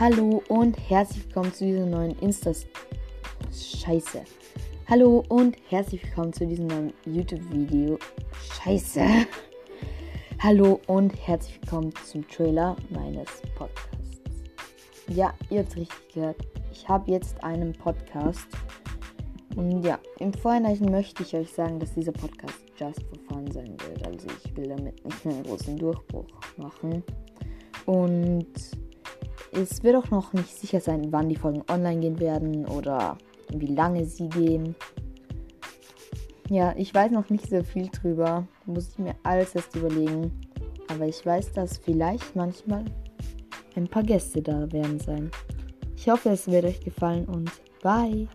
Hallo und herzlich willkommen zu diesem neuen Insta. Scheiße. Hallo und herzlich willkommen zu diesem neuen YouTube-Video. Scheiße. Hallo und herzlich willkommen zum Trailer meines Podcasts. Ja, ihr habt richtig gehört. Ich habe jetzt einen Podcast. Und ja, im Vorhinein möchte ich euch sagen, dass dieser Podcast just for fun sein wird. Also ich will damit nicht mehr einen großen Durchbruch machen. Und es wird auch noch nicht sicher sein, wann die Folgen online gehen werden oder wie lange sie gehen. Ja, ich weiß noch nicht so viel drüber. Muss ich mir alles erst überlegen. Aber ich weiß, dass vielleicht manchmal ein paar Gäste da werden sein. Ich hoffe, es wird euch gefallen und bye.